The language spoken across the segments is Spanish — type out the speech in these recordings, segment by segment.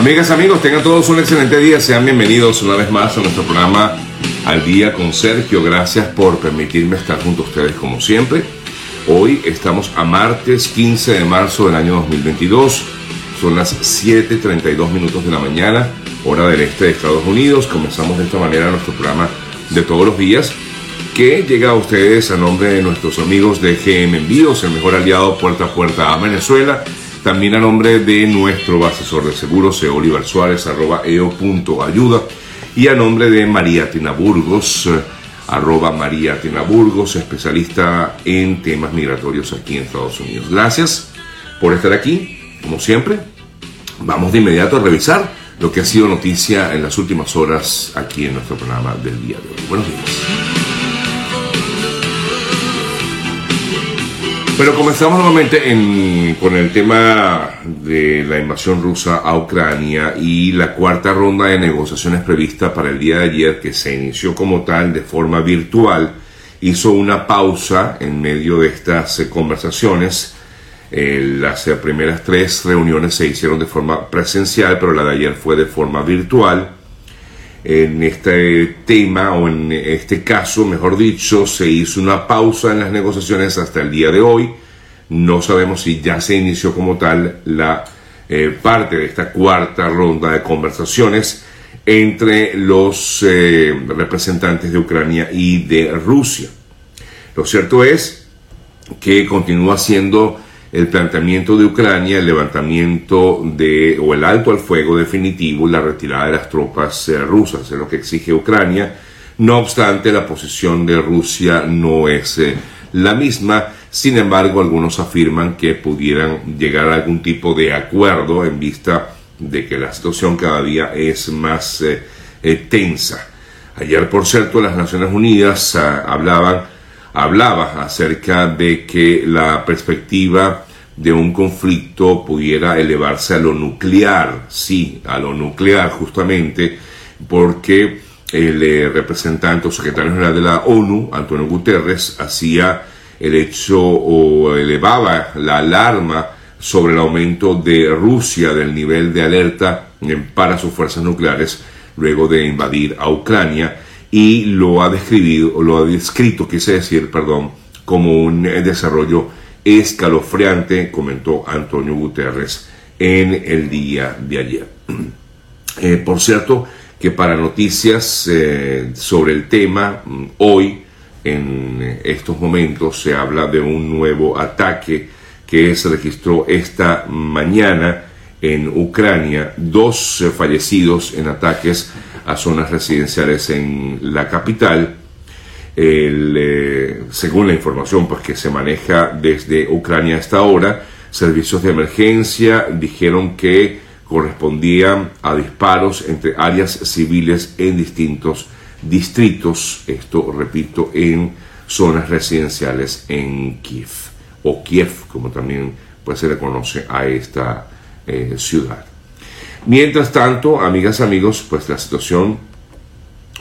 Amigas, amigos, tengan todos un excelente día. Sean bienvenidos una vez más a nuestro programa Al Día con Sergio. Gracias por permitirme estar junto a ustedes como siempre. Hoy estamos a martes 15 de marzo del año 2022. Son las 7.32 minutos de la mañana, hora del este de Estados Unidos. Comenzamos de esta manera nuestro programa de todos los días que llega a ustedes a nombre de nuestros amigos de GM Envíos, el mejor aliado puerta a puerta a Venezuela también a nombre de nuestro asesor de seguros, Oliver Suárez, arroba eo.ayuda. Y a nombre de María Tina Burgos, eh, arroba María Tina Burgos, especialista en temas migratorios aquí en Estados Unidos. Gracias por estar aquí, como siempre. Vamos de inmediato a revisar lo que ha sido noticia en las últimas horas aquí en nuestro programa del día de hoy. Buenos días. Pero comenzamos nuevamente con el tema de la invasión rusa a Ucrania y la cuarta ronda de negociaciones prevista para el día de ayer, que se inició como tal de forma virtual, hizo una pausa en medio de estas eh, conversaciones. Eh, las eh, primeras tres reuniones se hicieron de forma presencial, pero la de ayer fue de forma virtual en este tema o en este caso, mejor dicho, se hizo una pausa en las negociaciones hasta el día de hoy. No sabemos si ya se inició como tal la eh, parte de esta cuarta ronda de conversaciones entre los eh, representantes de Ucrania y de Rusia. Lo cierto es que continúa siendo el planteamiento de Ucrania, el levantamiento de, o el alto al fuego definitivo, la retirada de las tropas eh, rusas, es lo que exige Ucrania. No obstante, la posición de Rusia no es eh, la misma. Sin embargo, algunos afirman que pudieran llegar a algún tipo de acuerdo en vista de que la situación cada día es más eh, tensa. Ayer, por cierto, las Naciones Unidas ah, hablaban hablaba acerca de que la perspectiva de un conflicto pudiera elevarse a lo nuclear, sí, a lo nuclear justamente, porque el eh, representante o secretario general de la ONU, Antonio Guterres, hacía el hecho o elevaba la alarma sobre el aumento de Rusia del nivel de alerta para sus fuerzas nucleares luego de invadir a Ucrania y lo ha descrito, lo ha descrito, quise decir, perdón, como un eh, desarrollo escalofriante, comentó Antonio Guterres en el día de ayer. Eh, por cierto, que para noticias eh, sobre el tema, mm, hoy, en estos momentos, se habla de un nuevo ataque que se registró esta mañana en Ucrania, dos fallecidos en ataques a zonas residenciales en la capital. Eh, según la información pues, que se maneja desde Ucrania hasta ahora, servicios de emergencia dijeron que correspondían a disparos entre áreas civiles en distintos distritos, esto repito, en zonas residenciales en Kiev, o Kiev, como también pues, se le conoce a esta eh, ciudad. Mientras tanto, amigas, amigos, pues la situación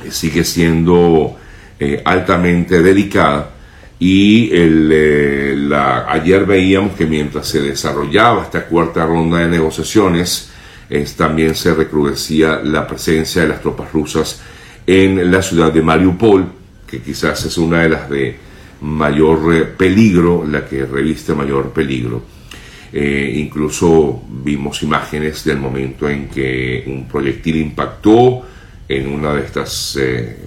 eh, sigue siendo eh, altamente delicada y eh, ayer veíamos que mientras se desarrollaba esta cuarta ronda de negociaciones, también se recrudecía la presencia de las tropas rusas en la ciudad de Mariupol, que quizás es una de las de mayor peligro, la que reviste mayor peligro eh, incluso vimos imágenes del momento en que un proyectil impactó en una de estas eh,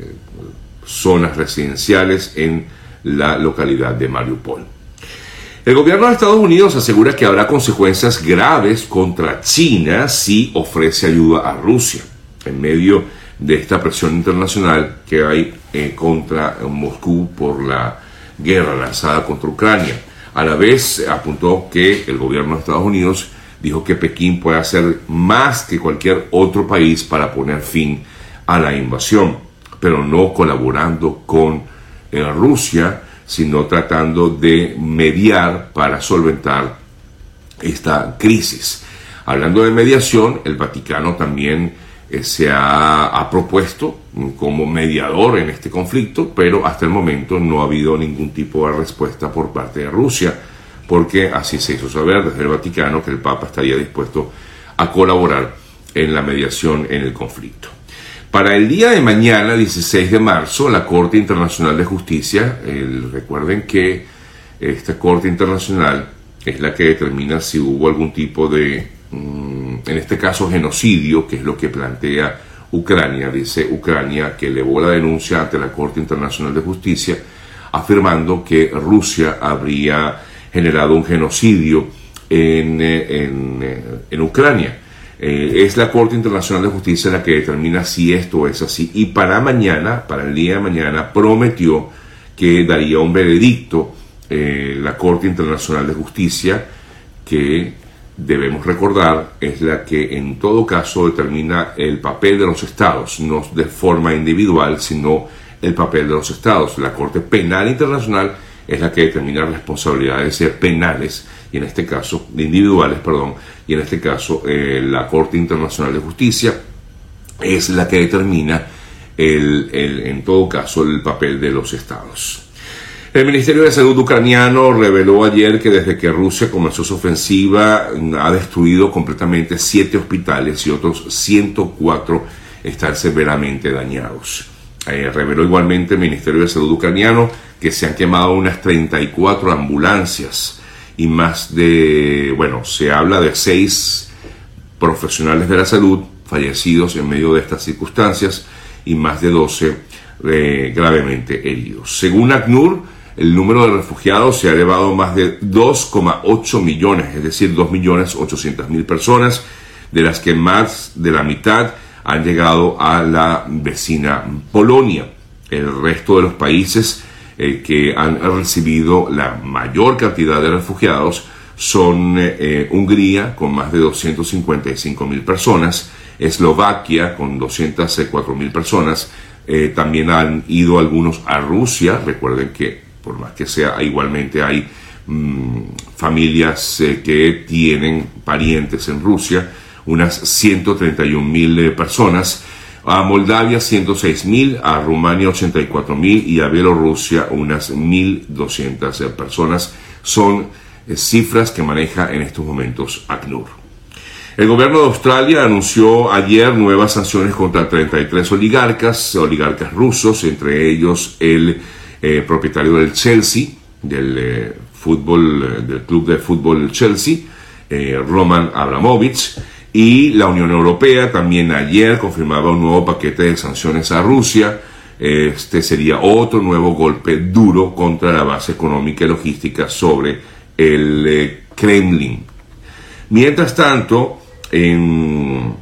zonas residenciales en la localidad de Mariupol. El gobierno de Estados Unidos asegura que habrá consecuencias graves contra China si ofrece ayuda a Rusia en medio de esta presión internacional que hay eh, contra Moscú por la guerra lanzada contra Ucrania. A la vez apuntó que el gobierno de Estados Unidos dijo que Pekín puede hacer más que cualquier otro país para poner fin a la invasión, pero no colaborando con eh, Rusia, sino tratando de mediar para solventar esta crisis. Hablando de mediación, el Vaticano también eh, se ha, propuesto como mediador en este conflicto, pero hasta el momento no ha habido ningún tipo de respuesta por parte de Rusia, porque así se hizo saber desde el Vaticano que el Papa estaría dispuesto a colaborar en la mediación en el conflicto. Para el día de mañana, 16 de marzo, la Corte Internacional de Justicia, recuerden que esta Corte Internacional es la que determina si hubo algún tipo de, mm, en este caso, genocidio, que es lo que plantea Ucrania. Dice Ucrania que elevó la denuncia ante la Corte Internacional de Justicia, afirmando que Rusia habría generado un genocidio en, eh, eh, en, Ucrania. Eh, es la Corte Internacional de Justicia la que determina si esto es así. Y para mañana, para el día de mañana, prometió que daría un veredicto la Corte Internacional de Justicia que debemos recordar es la que en todo caso determina el papel de los estados, no de forma individual, sino el papel de los estados. La Corte Penal Internacional es la que determina responsabilidades penales y en este caso individuales, perdón, y en este caso eh, la Corte Internacional de Justicia es la que determina el, en todo caso el papel de los estados. El Ministerio de Salud ucraniano reveló ayer que desde que Rusia comenzó su ofensiva ha destruido completamente siete hospitales y otros 104 están severamente dañados. Eh, reveló igualmente el Ministerio de Salud ucraniano que se han quemado unas 34 ambulancias y más de, bueno, se habla de seis profesionales de la salud fallecidos en medio de estas circunstancias y más de 12 eh, gravemente heridos. Según ACNUR, el número de refugiados se ha elevado más de 2,8 millones, es decir, 2.800.000 personas, de las que más de la mitad han llegado a la vecina Polonia. El resto de los países eh, que han recibido la mayor cantidad de refugiados son eh, Hungría con más de 255 mil personas, Eslovaquia con 204 mil personas, eh, también han ido algunos a Rusia, recuerden que por más que sea, igualmente hay mm, familias eh, que tienen parientes en Rusia, unas 131 mil eh, personas, a Moldavia 106 mil, a Rumania 84 mil y a Bielorrusia unas 1.200 eh, personas. Son cifras que maneja en estos momentos ACNUR. El gobierno de Australia anunció ayer nuevas sanciones contra 33 oligarcas, oligarcas rusos, entre ellos el eh, propietario del Chelsea, del eh, fútbol, eh, del club de fútbol Chelsea, Roman Abramovich, y la Unión Europea también ayer confirmaba un nuevo paquete de sanciones a Rusia. Este sería otro nuevo golpe duro contra la base económica y logística sobre el Kremlin. Mientras tanto, en,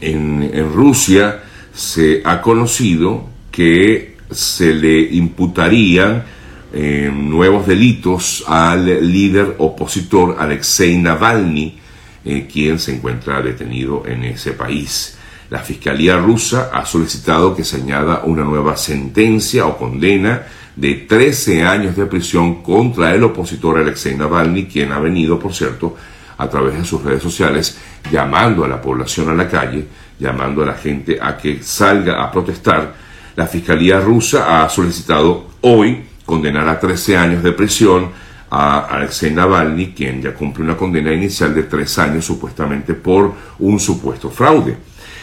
en, en Rusia se ha conocido que se le imputarían eh, nuevos delitos al líder opositor Alexei Navalny, eh, quien se encuentra detenido en ese país. La Fiscalía rusa ha solicitado que se añada una nueva sentencia o condena de 13 años de prisión contra el opositor Alexei Navalny, quien ha venido, por cierto, a través de sus redes sociales, llamando a la población a la calle, llamando a la gente a que salga a protestar la Fiscalía rusa ha solicitado hoy condenar a 13 años de prisión a Alexei Navalny, quien ya cumple una condena inicial de tres años supuestamente por un supuesto fraude.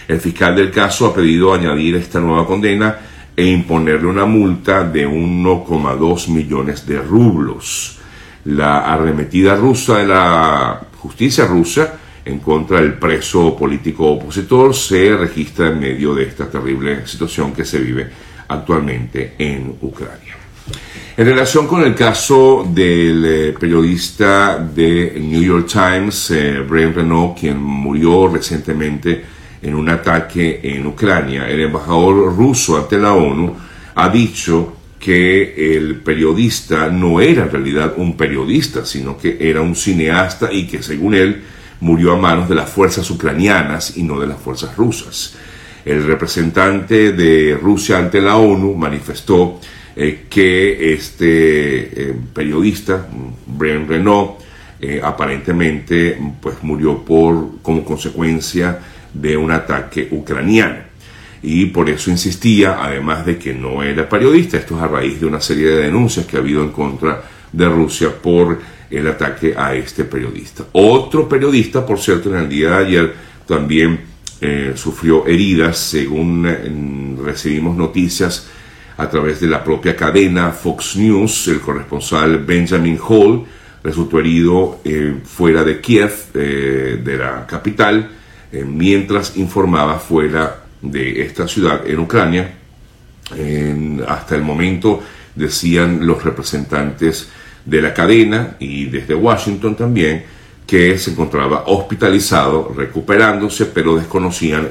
El fiscal del caso ha pedido añadir esta nueva condena e imponerle una multa de 1,2 millones de rublos. La arremetida rusa de la justicia rusa en contra del preso político opositor se registra en medio de esta terrible situación que se vive actualmente en Ucrania. En relación con el caso del eh, periodista de New York Times, eh, Brian Renault, quien murió recientemente en un ataque en Ucrania, el embajador ruso ante la ONU ha dicho que el periodista no era en realidad un periodista, sino que era un cineasta y que según él murió a manos de las fuerzas ucranianas y no de las fuerzas rusas. El representante de Rusia ante la ONU manifestó eh, que este eh, periodista, Brian Renault, eh, aparentemente pues, murió por, como consecuencia de un ataque ucraniano. Y por eso insistía, además de que no era periodista, esto es a raíz de una serie de denuncias que ha habido en contra de Rusia por el ataque a este periodista. Otro periodista, por cierto, en el día de ayer también eh, sufrió heridas, según recibimos noticias a través de la propia cadena Fox News, el corresponsal Benjamin Hall resultó herido fuera de Kiev, de la capital, mientras informaba fuera de esta ciudad en Ucrania. hasta el momento decían los representantes de la cadena y desde Washington también que se encontraba hospitalizado, recuperándose, pero desconocían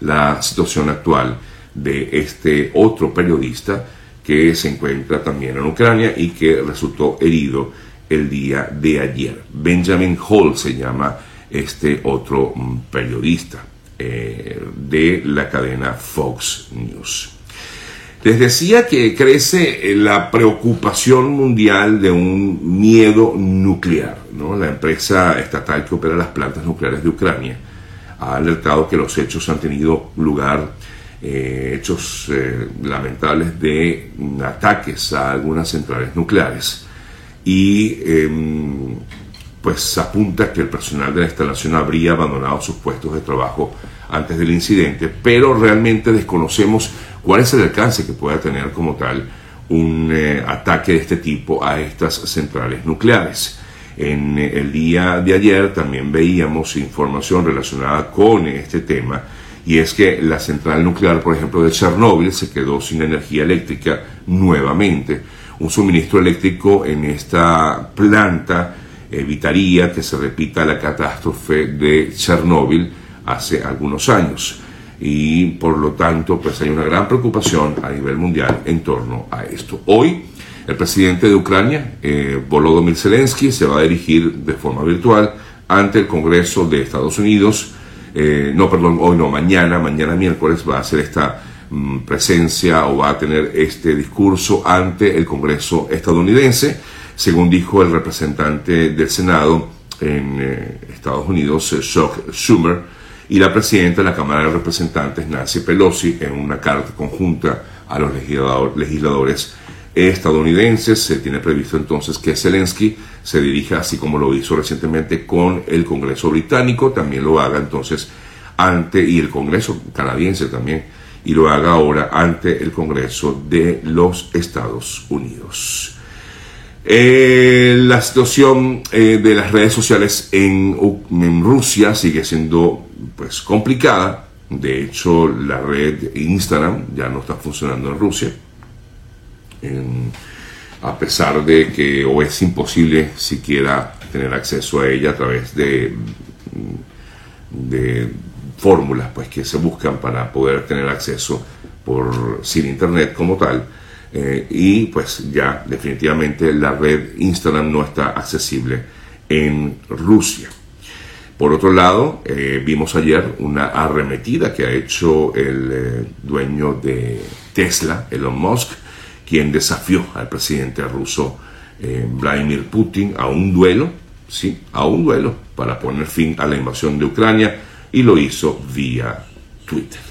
la situación actual de este otro periodista que se encuentra también en Ucrania y que resultó herido el día de ayer. Benjamin Hall se llama este otro mm, periodista eh, de la cadena Fox News. Les decía que crece eh, la preocupación mundial de un miedo nuclear. La empresa estatal que opera las plantas nucleares de Ucrania ha alertado que los hechos han tenido lugar, eh, hechos eh, lamentables de ataques a algunas centrales nucleares. Y em, pues apunta que el personal de la instalación habría abandonado sus puestos de trabajo antes del incidente, pero realmente desconocemos cuál es el alcance que pueda tener como tal un eh, ataque de este tipo a estas centrales nucleares. En eh, el día de ayer también veíamos información relacionada con este tema y es que la central nuclear, por ejemplo, de Chernóbil se quedó sin energía eléctrica nuevamente. Un suministro eléctrico en esta planta evitaría que se repita la catástrofe de Chernóbil hace algunos años y por lo tanto pues hay una gran preocupación a nivel mundial en torno a esto. Hoy el presidente de Ucrania, eh, Volodymyr Zelensky, se va a dirigir de forma virtual ante el Congreso de Estados Unidos. Eh, no, perdón, hoy no, mañana, mañana miércoles va a hacer esta mm, presencia o va a tener este discurso ante el Congreso estadounidense, según dijo el representante del Senado en eh, Estados Unidos, Chuck Schumer y la presidenta de la Cámara de Representantes, Nancy Pelosi, en una carta conjunta a los legisladores estadounidenses. Se tiene previsto entonces que Zelensky se dirija, así como lo hizo recientemente con el Congreso británico, también lo haga entonces ante, y el Congreso canadiense también, y lo haga ahora ante el Congreso de los Estados Unidos. Eh, la situación eh, de las redes sociales en Rusia sigue siendo pues complicada. De hecho, la red Instagram ya no está funcionando en Rusia. a pesar de que o es imposible siquiera tener acceso a ella a través de, fórmulas pues, que se buscan para poder tener acceso por, sin internet como tal. Eh, y pues ya definitivamente la red Instagram no está accesible en Rusia. Por otro lado, eh, vimos ayer una arremetida que ha hecho el eh, dueño de Tesla, Elon Musk, quien desafió al presidente ruso eh, Vladimir Putin a un duelo, sí, a un duelo para poner fin a la invasión de Ucrania y lo hizo vía Twitter.